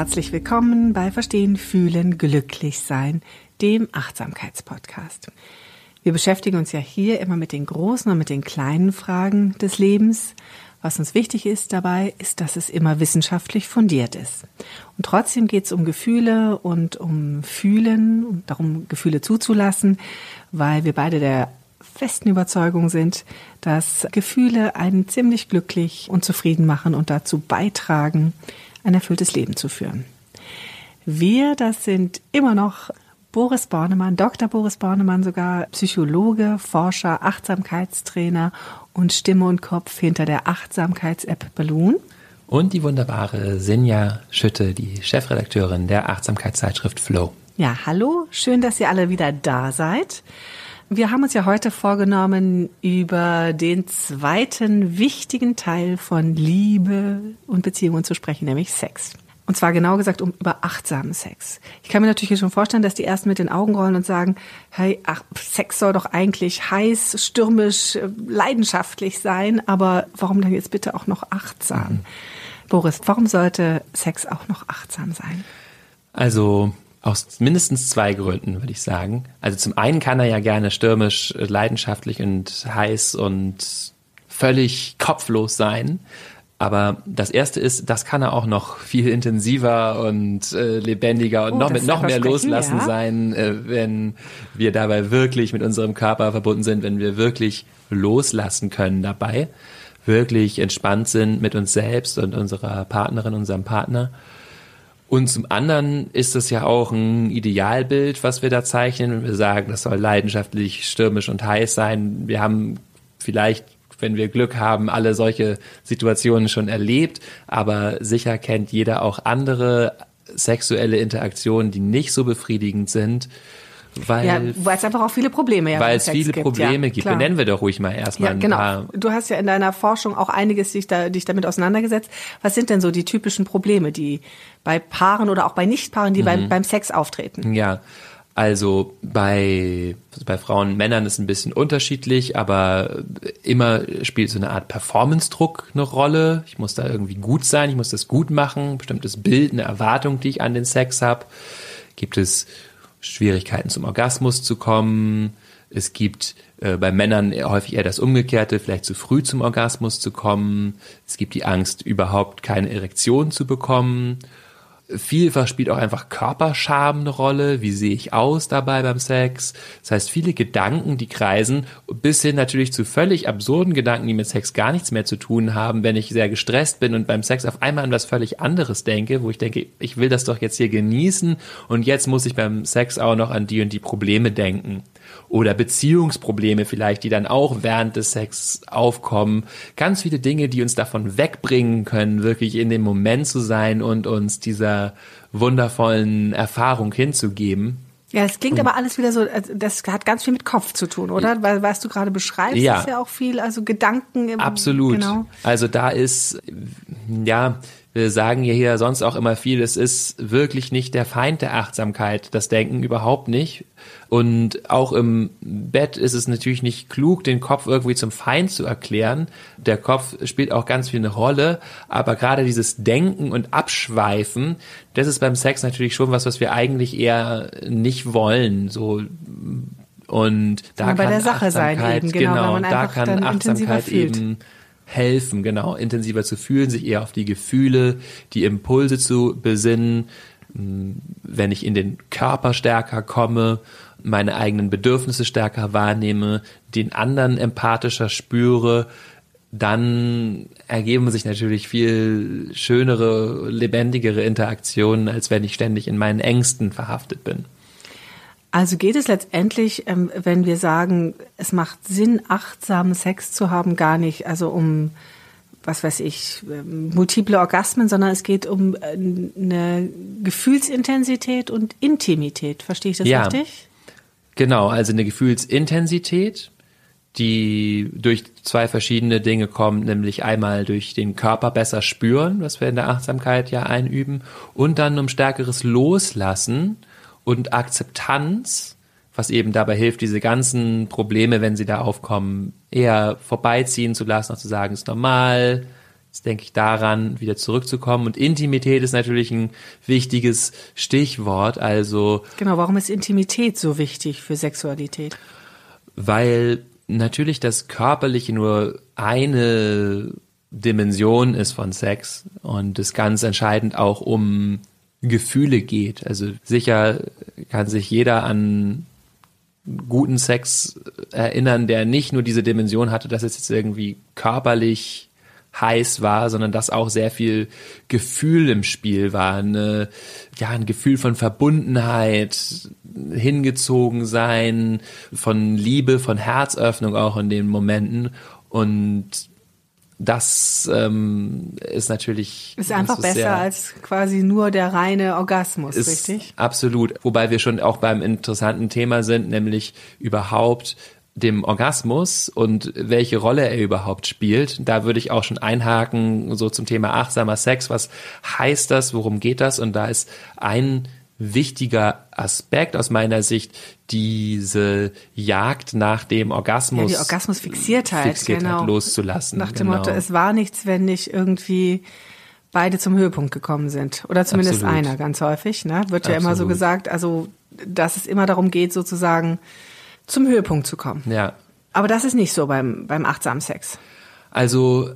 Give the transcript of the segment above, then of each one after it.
Herzlich willkommen bei Verstehen, Fühlen, Glücklich Sein, dem Achtsamkeitspodcast. Wir beschäftigen uns ja hier immer mit den großen und mit den kleinen Fragen des Lebens. Was uns wichtig ist dabei, ist, dass es immer wissenschaftlich fundiert ist. Und trotzdem geht es um Gefühle und um Fühlen und darum, Gefühle zuzulassen, weil wir beide der festen Überzeugung sind, dass Gefühle einen ziemlich glücklich und zufrieden machen und dazu beitragen, ein erfülltes Leben zu führen. Wir, das sind immer noch Boris Bornemann, Dr. Boris Bornemann sogar, Psychologe, Forscher, Achtsamkeitstrainer und Stimme und Kopf hinter der Achtsamkeits-App Balloon. Und die wunderbare Sinja Schütte, die Chefredakteurin der Achtsamkeitszeitschrift Flow. Ja, hallo, schön, dass ihr alle wieder da seid. Wir haben uns ja heute vorgenommen, über den zweiten wichtigen Teil von Liebe und Beziehungen zu sprechen, nämlich Sex. Und zwar genau gesagt um über achtsamen Sex. Ich kann mir natürlich schon vorstellen, dass die ersten mit den Augen rollen und sagen, hey, ach, Sex soll doch eigentlich heiß, stürmisch, leidenschaftlich sein, aber warum dann jetzt bitte auch noch achtsam? Mhm. Boris, warum sollte Sex auch noch achtsam sein? Also aus mindestens zwei Gründen, würde ich sagen. Also zum einen kann er ja gerne stürmisch, leidenschaftlich und heiß und völlig kopflos sein. Aber das erste ist, das kann er auch noch viel intensiver und äh, lebendiger und oh, noch mit noch mehr Loslassen ja? sein, äh, wenn wir dabei wirklich mit unserem Körper verbunden sind, wenn wir wirklich loslassen können dabei, wirklich entspannt sind mit uns selbst und unserer Partnerin, unserem Partner. Und zum anderen ist es ja auch ein Idealbild, was wir da zeichnen. Und wir sagen, das soll leidenschaftlich, stürmisch und heiß sein. Wir haben vielleicht, wenn wir Glück haben, alle solche Situationen schon erlebt. Aber sicher kennt jeder auch andere sexuelle Interaktionen, die nicht so befriedigend sind weil ja, weil es einfach auch viele Probleme ja Weil es viele gibt. Probleme ja, gibt. Klar. Benennen wir doch ruhig mal erstmal ja, genau. Paar. Du hast ja in deiner Forschung auch einiges dich, da, dich damit auseinandergesetzt. Was sind denn so die typischen Probleme, die bei Paaren oder auch bei Nichtpaaren, die mhm. beim, beim Sex auftreten? Ja, also bei, bei Frauen und Männern ist ein bisschen unterschiedlich, aber immer spielt so eine Art Performance-Druck eine Rolle. Ich muss da irgendwie gut sein, ich muss das gut machen, bestimmtes Bild, eine Erwartung, die ich an den Sex habe. Gibt es Schwierigkeiten zum Orgasmus zu kommen. Es gibt äh, bei Männern häufig eher das Umgekehrte, vielleicht zu früh zum Orgasmus zu kommen. Es gibt die Angst, überhaupt keine Erektion zu bekommen. Vielfach spielt auch einfach Körperscham eine Rolle. Wie sehe ich aus dabei beim Sex? Das heißt, viele Gedanken, die kreisen, bis hin natürlich zu völlig absurden Gedanken, die mit Sex gar nichts mehr zu tun haben, wenn ich sehr gestresst bin und beim Sex auf einmal an was völlig anderes denke, wo ich denke, ich will das doch jetzt hier genießen und jetzt muss ich beim Sex auch noch an die und die Probleme denken oder Beziehungsprobleme vielleicht, die dann auch während des Sex aufkommen. Ganz viele Dinge, die uns davon wegbringen können, wirklich in dem Moment zu sein und uns dieser wundervollen Erfahrung hinzugeben. Ja, es klingt aber alles wieder so, also das hat ganz viel mit Kopf zu tun, oder? Weil was du gerade beschreibst, ja. ist ja auch viel, also Gedanken. Im, Absolut. Genau. Also da ist, ja, wir sagen ja hier sonst auch immer viel, es ist wirklich nicht der Feind der Achtsamkeit, das Denken überhaupt nicht. Und auch im Bett ist es natürlich nicht klug, den Kopf irgendwie zum Feind zu erklären. Der Kopf spielt auch ganz viel eine Rolle, aber gerade dieses Denken und Abschweifen, das ist beim Sex natürlich schon was, was wir eigentlich eher nicht wollen. So und da kann bei der Sache Achtsamkeit, sein eben, genau, genau da kann Achtsamkeit eben helfen, genau, intensiver zu fühlen, sich eher auf die Gefühle, die Impulse zu besinnen, wenn ich in den Körper stärker komme, meine eigenen Bedürfnisse stärker wahrnehme, den anderen empathischer spüre, dann ergeben sich natürlich viel schönere, lebendigere Interaktionen, als wenn ich ständig in meinen Ängsten verhaftet bin. Also geht es letztendlich, ähm, wenn wir sagen, es macht Sinn, achtsamen Sex zu haben, gar nicht, also um, was weiß ich, ähm, multiple Orgasmen, sondern es geht um äh, eine Gefühlsintensität und Intimität. Verstehe ich das ja, richtig? Genau, also eine Gefühlsintensität, die durch zwei verschiedene Dinge kommt, nämlich einmal durch den Körper besser spüren, was wir in der Achtsamkeit ja einüben, und dann um stärkeres Loslassen und Akzeptanz, was eben dabei hilft, diese ganzen Probleme, wenn sie da aufkommen, eher vorbeiziehen zu lassen, auch zu sagen, ist normal, Jetzt denke ich daran, wieder zurückzukommen. Und Intimität ist natürlich ein wichtiges Stichwort. Also genau, warum ist Intimität so wichtig für Sexualität? Weil natürlich das Körperliche nur eine Dimension ist von Sex und es ganz entscheidend auch um Gefühle geht. Also sicher kann sich jeder an guten Sex erinnern, der nicht nur diese Dimension hatte, dass es jetzt irgendwie körperlich heiß war, sondern dass auch sehr viel Gefühl im Spiel war. Eine, ja, ein Gefühl von Verbundenheit, hingezogen sein, von Liebe, von Herzöffnung auch in den Momenten. Und das ähm, ist natürlich. Ist einfach ist besser als quasi nur der reine Orgasmus, richtig? Absolut. Wobei wir schon auch beim interessanten Thema sind, nämlich überhaupt dem Orgasmus und welche Rolle er überhaupt spielt. Da würde ich auch schon einhaken, so zum Thema achtsamer Sex. Was heißt das? Worum geht das? Und da ist ein wichtiger Aspekt aus meiner Sicht diese Jagd nach dem Orgasmus. Ja, die Orgasmusfixiertheit, Fixiertheit genau. loszulassen. Nach dem genau. Motto, es war nichts, wenn nicht irgendwie beide zum Höhepunkt gekommen sind. Oder zumindest Absolut. einer, ganz häufig. Ne? Wird ja Absolut. immer so gesagt, also dass es immer darum geht, sozusagen zum Höhepunkt zu kommen. Ja. Aber das ist nicht so beim, beim achtsamen Sex. Also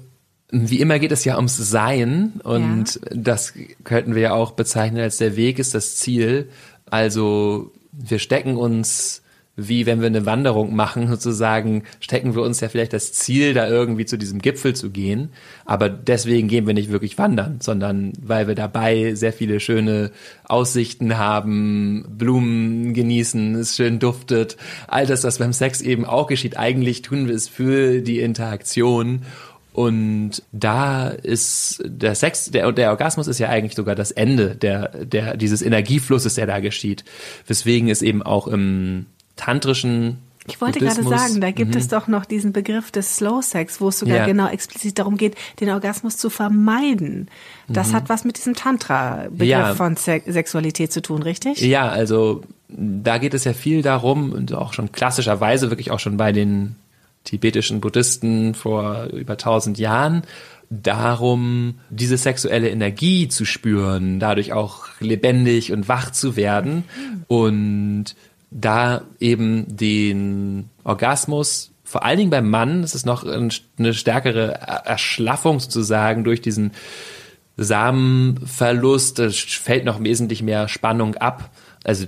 wie immer geht es ja ums Sein und ja. das könnten wir ja auch bezeichnen als der Weg ist das Ziel. Also wir stecken uns wie wenn wir eine Wanderung machen, sozusagen, stecken wir uns ja vielleicht das Ziel, da irgendwie zu diesem Gipfel zu gehen. Aber deswegen gehen wir nicht wirklich wandern, sondern weil wir dabei sehr viele schöne Aussichten haben, Blumen genießen, es schön duftet. All das, was beim Sex eben auch geschieht. Eigentlich tun wir es für die Interaktion. Und da ist der Sex, der, der Orgasmus ist ja eigentlich sogar das Ende der, der, dieses Energieflusses, der da geschieht. Weswegen es eben auch im, tantrischen ich wollte Buddhismus. gerade sagen, da gibt mhm. es doch noch diesen Begriff des Slow Sex, wo es sogar ja. genau explizit darum geht, den Orgasmus zu vermeiden. Das mhm. hat was mit diesem Tantra-Begriff ja. von Se Sexualität zu tun, richtig? Ja, also da geht es ja viel darum und auch schon klassischerweise wirklich auch schon bei den tibetischen Buddhisten vor über tausend Jahren darum, diese sexuelle Energie zu spüren, dadurch auch lebendig und wach zu werden und da eben den Orgasmus, vor allen Dingen beim Mann, das ist noch eine stärkere Erschlaffung sozusagen durch diesen Samenverlust, es fällt noch wesentlich mehr Spannung ab. Also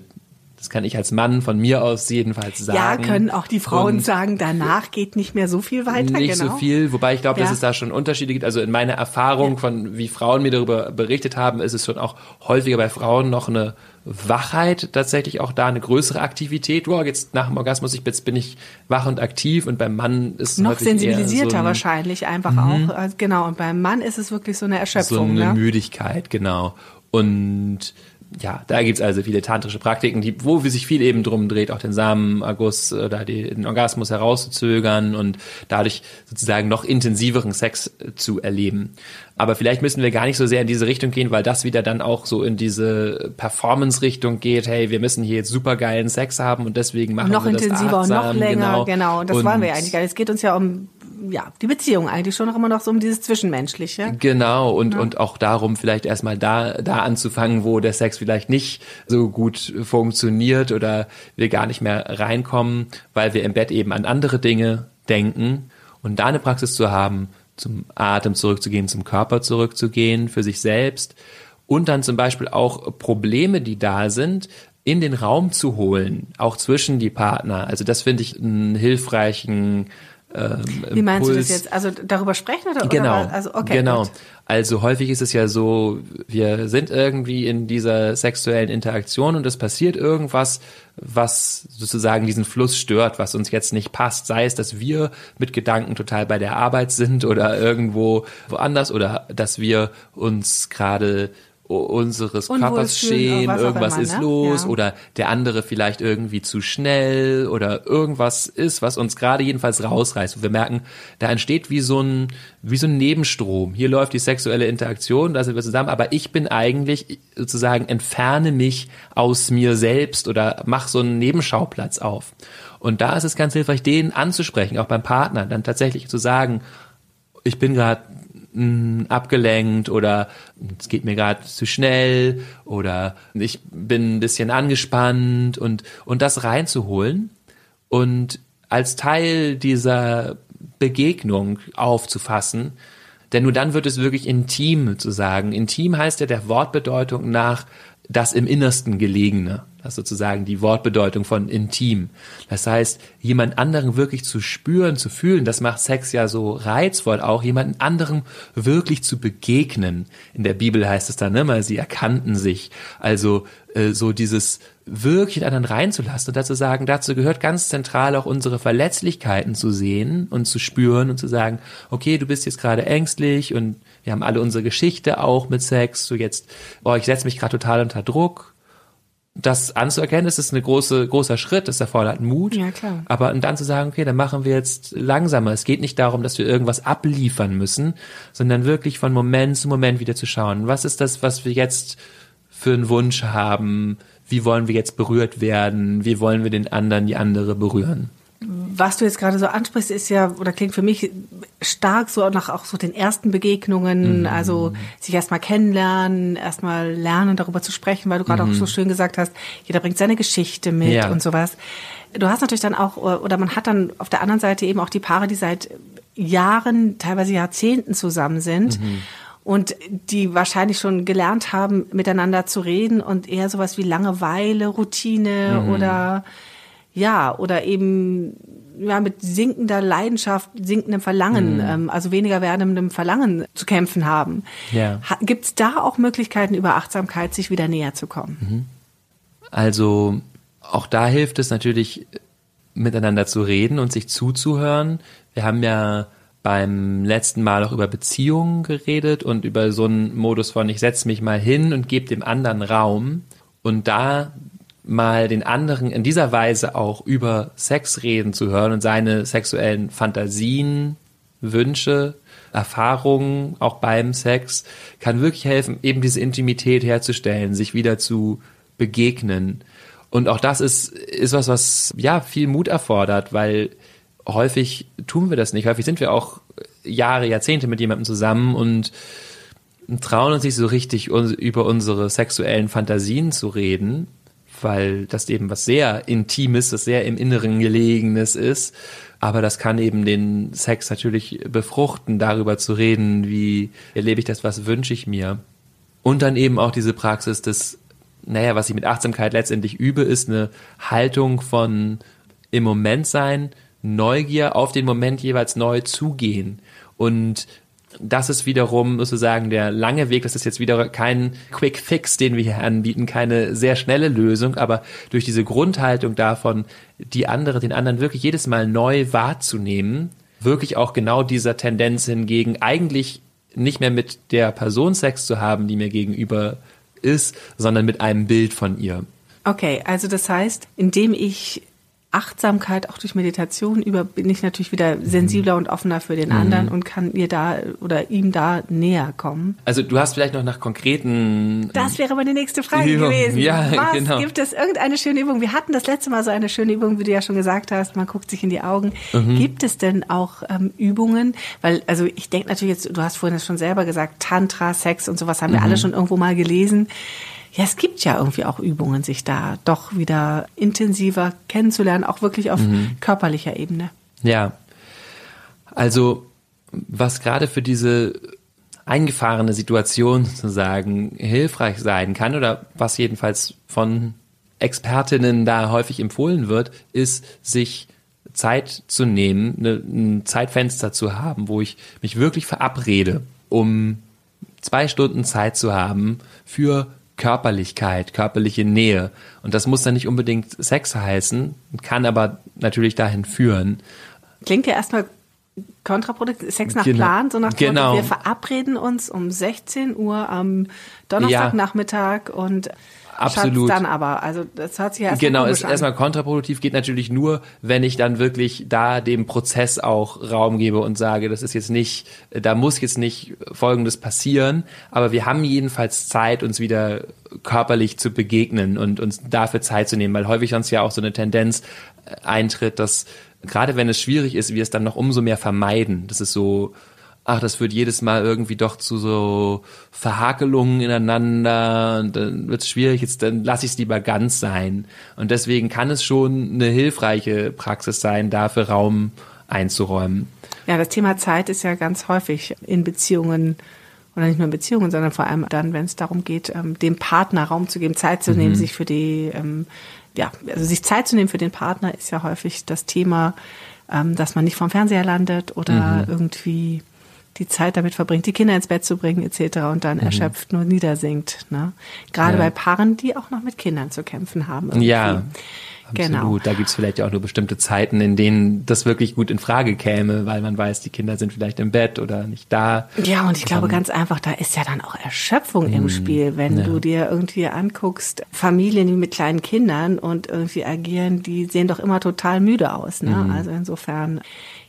das kann ich als Mann von mir aus jedenfalls sagen. Ja, können auch die Frauen Und sagen, danach geht nicht mehr so viel weiter. Nicht genau. so viel, wobei ich glaube, ja. dass es da schon Unterschiede gibt. Also in meiner Erfahrung ja. von, wie Frauen mir darüber berichtet haben, ist es schon auch häufiger bei Frauen noch eine Wachheit tatsächlich auch da, eine größere Aktivität. Wow, jetzt nach dem Orgasmus, ich, jetzt bin ich wach und aktiv und beim Mann ist es noch sensibilisierter so ein, wahrscheinlich einfach mhm. auch. Genau, und beim Mann ist es wirklich so eine Erschöpfung. So eine ne? Müdigkeit, genau. Und ja, da gibt's also viele tantrische Praktiken, die, wo sich viel eben drum dreht, auch den Samenerguss oder den Orgasmus herauszuzögern und dadurch sozusagen noch intensiveren Sex zu erleben. Aber vielleicht müssen wir gar nicht so sehr in diese Richtung gehen, weil das wieder dann auch so in diese Performance-Richtung geht. Hey, wir müssen hier jetzt supergeilen Sex haben und deswegen machen noch wir das intensiver achtsam, und noch länger. Genau, genau. das und wollen wir ja eigentlich gar nicht. Es geht uns ja um ja, die Beziehung eigentlich schon noch immer noch so um dieses Zwischenmenschliche. Genau, und, ja. und auch darum, vielleicht erstmal da, da anzufangen, wo der Sex vielleicht nicht so gut funktioniert oder wir gar nicht mehr reinkommen, weil wir im Bett eben an andere Dinge denken und da eine Praxis zu haben, zum Atem zurückzugehen, zum Körper zurückzugehen, für sich selbst und dann zum Beispiel auch Probleme, die da sind, in den Raum zu holen, auch zwischen die Partner. Also das finde ich einen hilfreichen ähm, Wie meinst Impuls. du das jetzt? Also darüber sprechen oder? Genau. Oder, also okay. genau. Gut. Also häufig ist es ja so, wir sind irgendwie in dieser sexuellen Interaktion und es passiert irgendwas, was sozusagen diesen Fluss stört, was uns jetzt nicht passt. Sei es, dass wir mit Gedanken total bei der Arbeit sind oder irgendwo woanders oder dass wir uns gerade unseres Unwohl Körpers auch irgendwas immer, ist ne? los Ja. oder der andere vielleicht irgendwie zu schnell oder irgendwas ist, was uns gerade jedenfalls rausreißt. Und wir merken, da entsteht wie so ein, wie so ein Nebenstrom. Hier läuft die sexuelle Interaktion, da sind wir zusammen, aber ich bin eigentlich sozusagen entferne mich aus mir selbst oder mach so einen Nebenschauplatz auf. Und da ist es ganz hilfreich, den anzusprechen, auch beim Partner, dann tatsächlich zu sagen, ich bin gerade mh, abgelenkt oder es geht mir gerade zu schnell oder ich bin ein bisschen angespannt und, und das reinzuholen und als Teil dieser Begegnung aufzufassen, denn nur dann wird es wirklich intim zu sagen. Intim heißt ja der Wortbedeutung nach das im Innersten gelegene. Das ist sozusagen die Wortbedeutung von intim. Das heißt, jemand anderen wirklich zu spüren, zu fühlen, das macht Sex ja so reizvoll auch, jemanden anderen wirklich zu begegnen. In der Bibel heißt es dann immer, sie erkannten sich. Also äh, so dieses wirklich in anderen reinzulassen und dazu sagen, dazu gehört ganz zentral auch unsere Verletzlichkeiten zu sehen und zu spüren und zu sagen, okay, du bist jetzt gerade ängstlich und wir haben alle unsere Geschichte auch mit Sex, so jetzt, oh, ich setze mich gerade total unter Druck. Das anzuerkennen, das ist ein große, großer Schritt, das erfordert Mut. Ja, klar. Aber und dann zu sagen, okay, dann machen wir jetzt langsamer. Es geht nicht darum, dass wir irgendwas abliefern müssen, sondern wirklich von Moment zu Moment wieder zu schauen, was ist das, was wir jetzt für einen Wunsch haben, wie wollen wir jetzt berührt werden, wie wollen wir den anderen, die andere berühren. Was du jetzt gerade so ansprichst, ist ja, oder klingt für mich stark so nach auch so den ersten Begegnungen, Mhm. also sich erstmal kennenlernen, erstmal lernen, darüber zu sprechen, weil du gerade auch so schön gesagt hast, jeder bringt seine Geschichte mit Mhm. Ja. und sowas. Du hast natürlich dann auch, oder man hat dann auf der anderen Seite eben auch die Paare, die seit Jahren, teilweise Jahrzehnten zusammen sind. Mhm. Und die wahrscheinlich schon gelernt haben, miteinander zu reden und eher sowas wie Langeweile, Routine Mhm. oder ja, oder eben ja, mit sinkender Leidenschaft, sinkendem Verlangen, ähm, also weniger werdendem Verlangen zu kämpfen haben. Ja. Ha, Gibt es da auch Möglichkeiten, über Achtsamkeit sich wieder näher zu kommen? Also auch da hilft es natürlich, miteinander zu reden und sich zuzuhören. Wir haben ja beim letzten Mal auch über Beziehungen geredet und über so einen Modus von ich setze mich mal hin und gebe dem anderen Raum und da mal den anderen in dieser Weise auch über Sex reden zu hören und seine sexuellen Fantasien, Wünsche, Erfahrungen auch beim Sex kann wirklich helfen, eben diese Intimität herzustellen, sich wieder zu begegnen. Und auch das ist, ist was, was ja viel Mut erfordert, weil häufig tun wir das nicht. Häufig sind wir auch Jahre, Jahrzehnte mit jemandem zusammen und trauen uns nicht so richtig über unsere sexuellen Fantasien zu reden, weil das eben was sehr Intimes, das sehr im Inneren gelegenes ist. Aber das kann eben den Sex natürlich befruchten, darüber zu reden, wie erlebe ich das, was wünsche ich mir. Und dann eben auch diese Praxis des, naja, was ich mit Achtsamkeit letztendlich übe, ist eine Haltung von im Moment sein, Neugier auf den Moment jeweils neu zugehen. Und das ist wiederum sozusagen der lange Weg. Das ist jetzt wieder kein Quick Fix, den wir hier anbieten, keine sehr schnelle Lösung, aber durch diese Grundhaltung davon, die andere, den anderen wirklich jedes Mal neu wahrzunehmen, wirklich auch genau dieser Tendenz hingegen, eigentlich nicht mehr mit der Person Sex zu haben, die mir gegenüber ist, sondern mit einem Bild von ihr. Okay, also das heißt, indem ich Achtsamkeit auch durch Meditation über bin ich natürlich wieder sensibler und offener für den anderen und kann ihr da oder ihm da näher kommen. Also du hast vielleicht noch nach konkreten Das wäre meine nächste Frage Übung. gewesen. Ja, Was genau. gibt es irgendeine schöne Übung? Wir hatten das letzte Mal so eine schöne Übung, wie du ja schon gesagt hast. Man guckt sich in die Augen. Mhm. Gibt es denn auch ähm, Übungen? Weil also ich denke natürlich jetzt, du hast vorhin das schon selber gesagt, Tantra, Sex und sowas haben wir Mhm. alle schon irgendwo mal gelesen. Ja, es gibt ja irgendwie auch Übungen, sich da doch wieder intensiver kennenzulernen, auch wirklich auf Mhm. körperlicher Ebene. Ja. Also, was gerade für diese eingefahrene Situation sozusagen hilfreich sein kann oder was jedenfalls von Expertinnen da häufig empfohlen wird, ist, sich Zeit zu nehmen, ne, ein Zeitfenster zu haben, wo ich mich wirklich verabrede, um zwei Stunden Zeit zu haben für Körperlichkeit, körperliche Nähe. Und das muss dann nicht unbedingt Sex heißen, kann aber natürlich dahin führen. Klingt ja erstmal kontraproduktiv, Sex nach Genau. Plan, so nach dem Genau. Motto, wir verabreden uns um 16 Uhr am Donnerstagnachmittag und Absolut. Schatz dann aber. Also das hört sich ja erstmal Genau, ist an. erstmal kontraproduktiv, geht natürlich nur, wenn ich dann wirklich da dem Prozess auch Raum gebe und sage, das ist jetzt nicht, da muss jetzt nicht Folgendes passieren, aber wir haben jedenfalls Zeit, uns wieder körperlich zu begegnen und uns dafür Zeit zu nehmen, weil häufig sonst ja auch so eine Tendenz äh, eintritt, dass gerade wenn es schwierig ist, wir es dann noch umso mehr vermeiden. Das ist so, ach, das führt jedes Mal irgendwie doch zu so Verhakelungen ineinander und dann wird es schwierig, jetzt dann lasse ich es lieber ganz sein. Und deswegen kann es schon eine hilfreiche Praxis sein, dafür Raum einzuräumen. Ja, das Thema Zeit ist ja ganz häufig in Beziehungen oder nicht nur in Beziehungen, sondern vor allem dann, wenn es darum geht, ähm, dem Partner Raum zu geben, Zeit zu nehmen, sich für die, ähm, ja, also sich Zeit zu nehmen für den Partner ist ja häufig das Thema, ähm, dass man nicht vorm Fernseher landet oder irgendwie die Zeit damit verbringt, die Kinder ins Bett zu bringen etc. und dann erschöpft nur niedersinkt. Ne? Gerade Ja. bei Paaren, die auch noch mit Kindern zu kämpfen haben. irgendwie. Ja, Genau. absolut. Da gibt es vielleicht ja auch nur bestimmte Zeiten, in denen das wirklich gut in Frage käme, weil man weiß, die Kinder sind vielleicht im Bett oder nicht da. Ja, und ich glaube ganz einfach, da ist ja dann auch Erschöpfung im Spiel, wenn du dir irgendwie anguckst, Familien die mit kleinen Kindern und irgendwie agieren, die sehen doch immer total müde aus. Ne? Also insofern.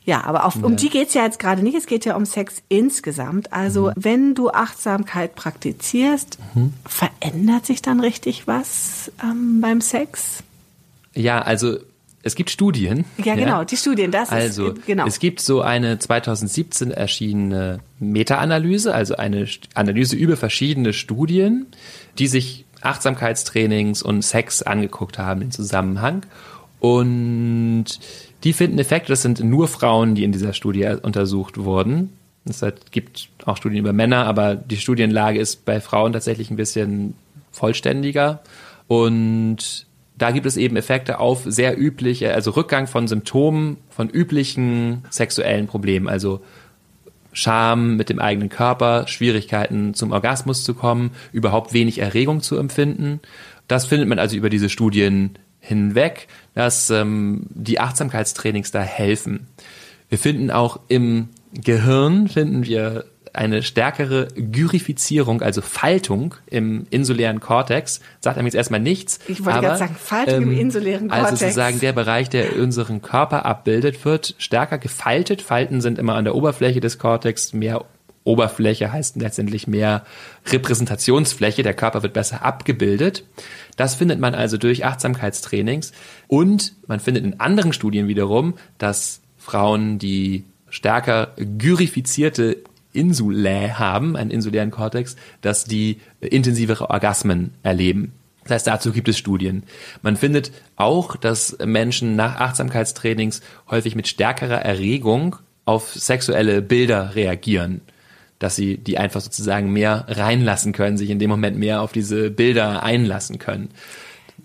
Ja, aber auf, um die geht's ja jetzt gerade nicht. Es geht ja um Sex insgesamt. Also wenn du Achtsamkeit praktizierst, verändert sich dann richtig was ähm, beim Sex? Ja, also es gibt Studien. Ja, genau, die Studien, das Also, ist genau. es gibt so eine 2017 erschienene Meta-Analyse, also eine Analyse über verschiedene Studien, die sich Achtsamkeitstrainings und Sex angeguckt haben im Zusammenhang. Und die finden Effekte, das sind nur Frauen, die in dieser Studie untersucht wurden. Es gibt auch Studien über Männer, aber die Studienlage ist bei Frauen tatsächlich ein bisschen vollständiger. Und da gibt es eben Effekte auf sehr übliche, also Rückgang von Symptomen von üblichen sexuellen Problemen, also Scham mit dem eigenen Körper, Schwierigkeiten zum Orgasmus zu kommen, überhaupt wenig Erregung zu empfinden. Das findet man also über diese Studien hinweg, dass ähm, die Achtsamkeitstrainings da helfen. Wir finden auch im Gehirn finden wir eine stärkere Gyrifizierung, also Faltung im insulären Kortex. Sagt einem jetzt erstmal nichts. Ich wollte gerade sagen, Faltung im insulären Also Kortex. sozusagen der Bereich, der unseren Körper abbildet, wird stärker gefaltet. Falten sind immer an der Oberfläche des Kortex. Mehr Oberfläche heißt letztendlich mehr Repräsentationsfläche. Der Körper wird besser abgebildet. Das findet man also durch Achtsamkeitstrainings. Und man findet in anderen Studien wiederum, dass Frauen, die stärker gyrifizierte Insulae haben, einen insulären Kortex, dass die intensivere Orgasmen erleben. Das heißt, dazu gibt es Studien. Man findet auch, dass Menschen nach Achtsamkeitstrainings häufig mit stärkerer Erregung auf sexuelle Bilder reagieren. Dass sie die einfach sozusagen mehr reinlassen können, sich in dem Moment mehr auf diese Bilder einlassen können.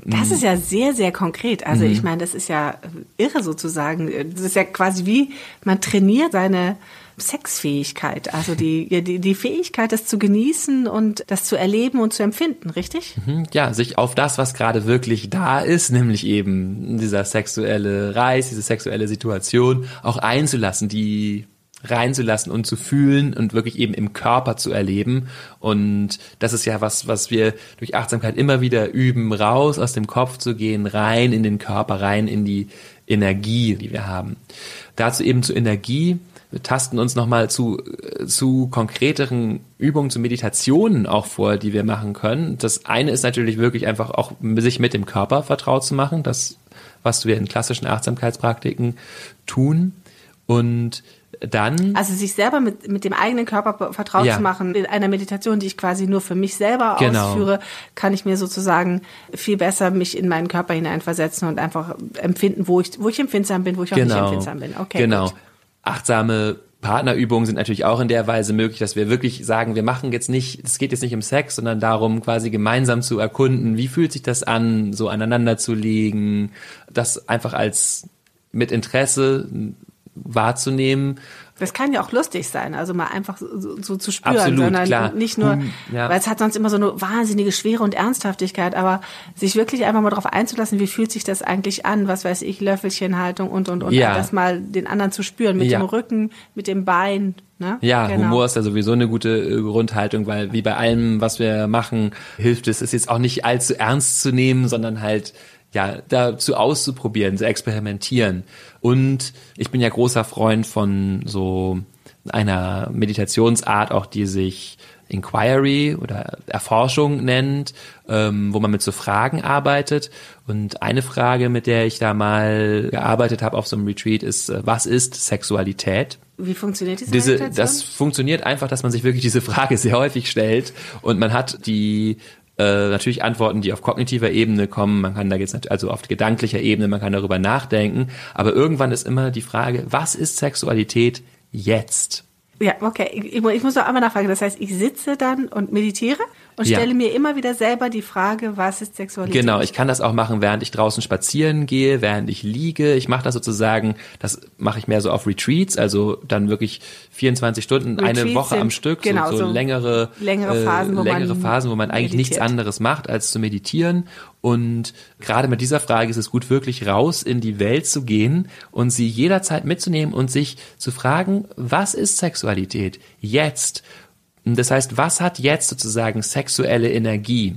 Das Mhm. ist ja sehr, sehr konkret. Also ich meine, das ist ja irre sozusagen. Das ist ja quasi wie, man trainiert seine Sexfähigkeit, also die, die, die Fähigkeit, das zu genießen und das zu erleben und zu empfinden, richtig? Hm, Ja, sich auf das, was gerade wirklich da ist, nämlich eben dieser sexuelle Reiz, diese sexuelle Situation, auch einzulassen, die reinzulassen und zu fühlen und wirklich eben im Körper zu erleben. Und das ist ja was, was wir durch Achtsamkeit immer wieder üben, raus aus dem Kopf zu gehen, rein in den Körper, rein in die Energie, die wir haben. Dazu eben zur Energie. Wir tasten uns nochmal zu, äh, zu konkreteren Übungen, zu Meditationen auch vor, die wir machen können. Das eine ist natürlich wirklich einfach auch sich mit dem Körper vertraut zu machen, das, was wir in klassischen Achtsamkeitspraktiken tun. Und dann Also sich selber mit, mit dem eigenen Körper vertraut Ja. zu machen. In einer Meditation, die ich quasi nur für mich selber Genau. ausführe, kann ich mir sozusagen viel besser mich in meinen Körper hineinversetzen und einfach empfinden, wo ich, wo ich empfindsam bin, wo ich auch nicht empfindsam bin. Okay, genau. gut. Achtsame Partnerübungen sind natürlich auch in der Weise möglich, dass wir wirklich sagen, wir machen jetzt nicht, es geht jetzt nicht um Sex, sondern darum, quasi gemeinsam zu erkunden, wie fühlt sich das an, so aneinander zu legen, das einfach als mit Interesse wahrzunehmen das kann ja auch lustig sein, also mal einfach so, so zu spüren, Absolut, sondern klar. nicht nur, Hm, ja. weil es hat sonst immer so eine wahnsinnige Schwere und Ernsthaftigkeit, aber sich wirklich einfach mal darauf einzulassen, wie fühlt sich das eigentlich an, was weiß ich, Löffelchenhaltung und und und, Ja. das mal den anderen zu spüren, mit Ja. dem Rücken, mit dem Bein, ne? Ja, Genau. Humor ist ja sowieso eine gute äh, Grundhaltung, weil wie bei allem, was wir machen, hilft es, es jetzt auch nicht allzu ernst zu nehmen, sondern halt ja dazu auszuprobieren, zu experimentieren. Und ich bin ja großer Freund von so einer Meditationsart, auch die sich Inquiry oder Erforschung nennt, ähm, wo man mit so Fragen arbeitet. Und eine Frage, mit der ich da mal gearbeitet habe auf so einem Retreat, ist, äh, was ist Sexualität? Wie funktioniert diese, diese, Meditation? das funktioniert einfach, dass man sich wirklich diese Frage sehr häufig stellt und man hat die äh, natürlich Antworten, die auf kognitiver Ebene kommen. Man kann da jetzt also auf gedanklicher Ebene, man kann darüber nachdenken. Aber irgendwann ist immer die Frage, was ist Sexualität jetzt? Ja, okay. Ich, ich muss noch einmal nachfragen. Das heißt, ich sitze dann und meditiere und Ja. stelle mir immer wieder selber die Frage, was ist Sexualität? Genau, ich kann das auch machen, während ich draußen spazieren gehe, während ich liege. Ich mache das sozusagen, das mache ich mehr so auf Retreats, also dann wirklich 24 Stunden, eine Retreats Woche am sind- Stück, genau, so, so, längere, längere Phasen, wo längere man Phasen, wo man eigentlich nichts anderes macht, als zu meditieren. Und gerade mit dieser Frage ist es gut, wirklich raus in die Welt zu gehen und sie jederzeit mitzunehmen und sich zu fragen, was ist Sexualität jetzt? Das heißt, was hat jetzt sozusagen sexuelle Energie?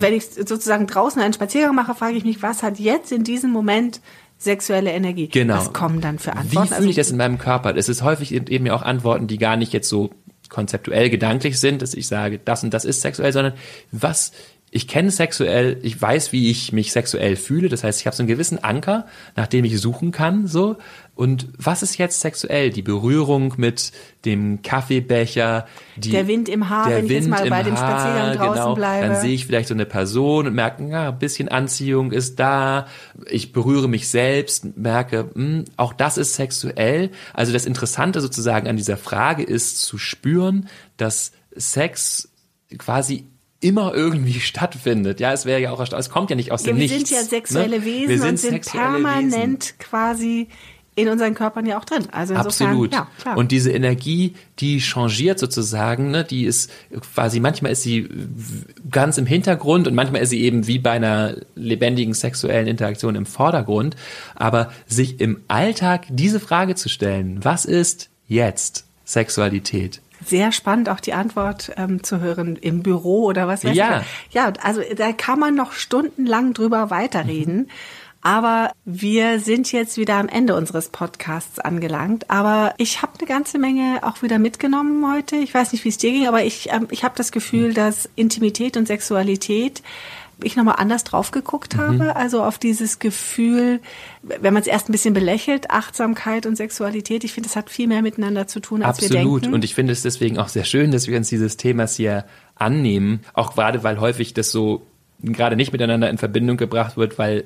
Wenn ich sozusagen draußen einen Spaziergang mache, frage ich mich, was hat jetzt in diesem Moment sexuelle Energie? Genau. Was kommen dann für Antworten? Wie fühle ich das in meinem Körper? Es ist häufig eben ja auch Antworten, die gar nicht jetzt so konzeptuell gedanklich sind, dass ich sage, das und das ist sexuell, sondern was ich kenne sexuell, ich weiß, wie ich mich sexuell fühle. Das heißt, ich habe so einen gewissen Anker, nach dem ich suchen kann, so. Und was ist jetzt sexuell? Die Berührung mit dem Kaffeebecher, die, Der Wind im Haar, der wenn ich jetzt Wind mal bei dem Spaziergang draußen genau. bleibe. Dann sehe ich vielleicht so eine Person und merke, ja, ein bisschen Anziehung ist da. Ich berühre mich selbst, merke, hm, auch das ist sexuell. Also das Interessante sozusagen an dieser Frage ist zu spüren, dass Sex quasi immer irgendwie stattfindet. Ja, es wäre ja auch, es kommt ja nicht aus ja, dem wir Nichts. sind ja sexuelle ne? Wesen wir sind und sind permanent Wesen. quasi in unseren Körpern ja auch drin. Also insofern, Absolut. ja, klar. Und diese Energie, die changiert sozusagen, ne, die ist quasi, manchmal ist sie ganz im Hintergrund und manchmal ist sie eben wie bei einer lebendigen sexuellen Interaktion im Vordergrund. Aber sich im Alltag diese Frage zu stellen, was ist jetzt Sexualität? Sehr spannend, auch die Antwort ähm, zu hören im Büro oder was weiß Ja. ich. Ja, also da kann man noch stundenlang drüber weiterreden. Aber wir sind jetzt wieder am Ende unseres Podcasts angelangt. Aber ich habe eine ganze Menge auch wieder mitgenommen heute. Ich weiß nicht, wie es dir ging, aber ich, ähm, ich habe das Gefühl, dass Intimität und Sexualität ich nochmal anders drauf geguckt habe. Also auf dieses Gefühl, wenn man es erst ein bisschen belächelt, Achtsamkeit und Sexualität. Ich finde, das hat viel mehr miteinander zu tun, als wir Absolut. denken. Und ich finde es deswegen auch sehr schön, dass wir uns dieses Themas hier annehmen. Auch gerade, weil häufig das so gerade nicht miteinander in Verbindung gebracht wird, weil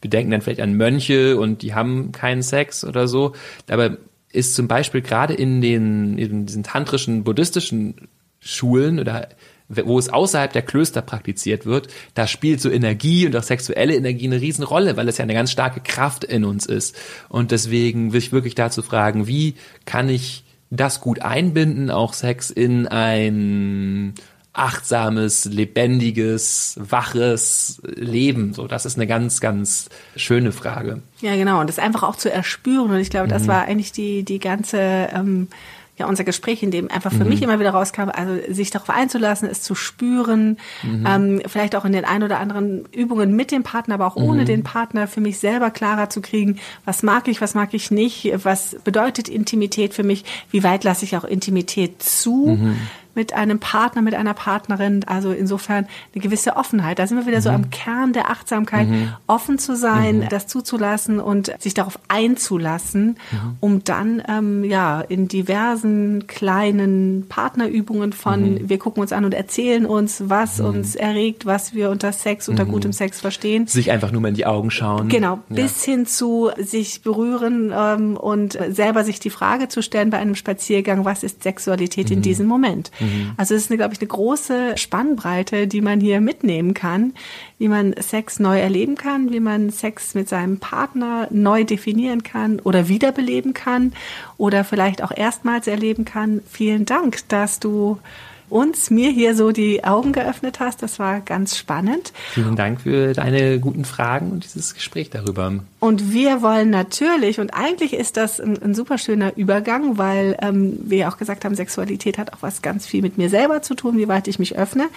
wir denken dann vielleicht an Mönche und die haben keinen Sex oder so. Aber ist zum Beispiel gerade in den, in diesen tantrischen, buddhistischen Schulen oder wo es außerhalb der Klöster praktiziert wird, da spielt so Energie und auch sexuelle Energie eine Riesenrolle, weil es ja eine ganz starke Kraft in uns ist. Und deswegen will ich wirklich dazu fragen, wie kann ich das gut einbinden, auch Sex in ein achtsames, lebendiges, waches Leben? So, das ist eine ganz, ganz schöne Frage. Ja, genau. Und das einfach auch zu erspüren. Und ich glaube, Mhm. das war eigentlich die, die ganze, ähm, ja, unser Gespräch, in dem einfach für Mhm. mich immer wieder rauskam, also sich darauf einzulassen, es zu spüren, Mhm. ähm, vielleicht auch in den ein oder anderen Übungen mit dem Partner, aber auch Mhm. ohne den Partner für mich selber klarer zu kriegen, was mag ich, was mag ich nicht, was bedeutet Intimität für mich, wie weit lasse ich auch Intimität zu. Mit einem Partner, mit einer Partnerin. Also insofern eine gewisse Offenheit. Da sind wir wieder mhm. so am Kern der Achtsamkeit, mhm. offen zu sein, mhm. das zuzulassen und sich darauf einzulassen, mhm. um dann ähm, ja in diversen kleinen Partnerübungen von mhm. wir gucken uns an und erzählen uns, was mhm. uns erregt, was wir unter Sex, unter gutem Sex verstehen. Sich einfach nur mal in die Augen schauen. Genau, ja. bis hin zu sich berühren ähm, und selber sich die Frage zu stellen bei einem Spaziergang, was ist Sexualität in diesem Moment? Also es ist, glaube ich, eine große Spannbreite, die man hier mitnehmen kann, wie man Sex neu erleben kann, wie man Sex mit seinem Partner neu definieren kann oder wiederbeleben kann oder vielleicht auch erstmals erleben kann. Vielen Dank, dass du uns, mir hier so die Augen geöffnet hast. Das war ganz spannend. Vielen Dank für deine guten Fragen und dieses Gespräch darüber. Und wir wollen natürlich, und eigentlich ist das ein, ein super schöner Übergang, weil ähm, wir ja auch gesagt haben, Sexualität hat auch was ganz viel mit mir selber zu tun, wie weit ich mich öffne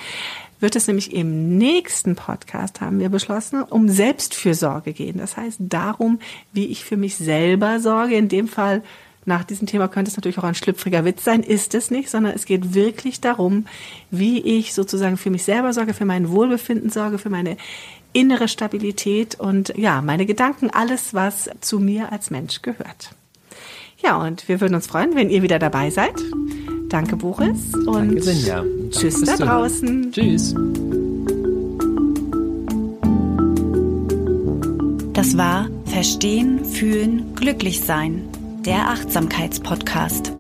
wird es nämlich im nächsten Podcast, haben wir beschlossen, um Selbstfürsorge gehen. Das heißt darum, wie ich für mich selber sorge. In dem Fall nach diesem Thema könnte es natürlich auch ein schlüpfriger Witz sein, ist es nicht, sondern es geht wirklich darum, wie ich sozusagen für mich selber sorge, für mein Wohlbefinden sorge, für meine innere Stabilität und ja, meine Gedanken, alles, was zu mir als Mensch gehört. Ja, und wir würden uns freuen, wenn ihr wieder dabei seid. Danke, Boris. Und Danke, Sinja. Tschüss da draußen. Tschüss. Das war Verstehen, Fühlen, Glücklich sein der Achtsamkeitspodcast.